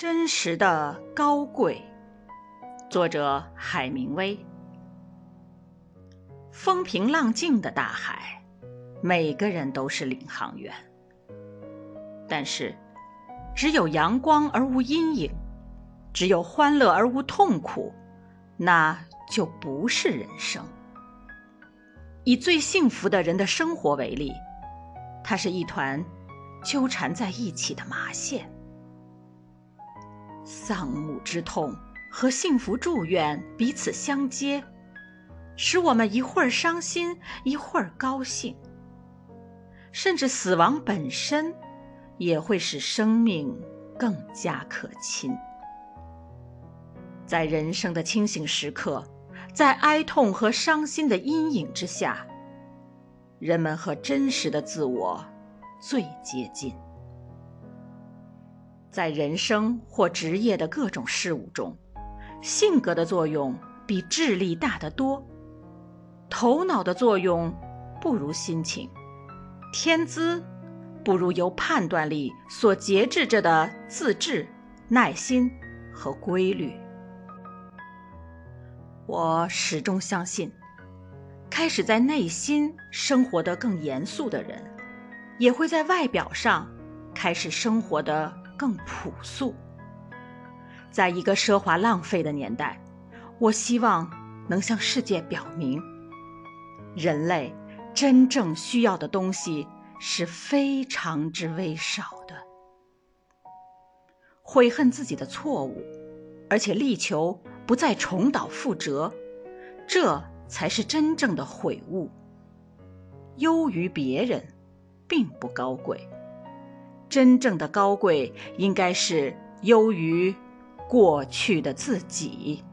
真实的高贵，作者海明威。风平浪静的大海，每个人都是领航员。但是，只有阳光而无阴影，只有欢乐而无痛苦，那就不是人生。以最幸福的人的生活为例，它是一团。纠缠在一起的麻线，丧母之痛和幸福祝愿彼此相接，使我们一会儿伤心，一会儿高兴。甚至死亡本身，也会使生命更加可亲。在人生的清醒时刻，在哀痛和伤心的阴影之下，人们和真实的自我。最接近，在人生或职业的各种事物中，性格的作用比智力大得多。头脑的作用不如心情，天资不如由判断力所节制着的自制、耐心和规律。我始终相信，开始在内心生活得更严肃的人。也会在外表上开始生活的更朴素。在一个奢华浪费的年代，我希望能向世界表明，人类真正需要的东西是非常之微少的。悔恨自己的错误，而且力求不再重蹈覆辙，这才是真正的悔悟。优于别人。并不高贵，真正的高贵应该是优于过去的自己。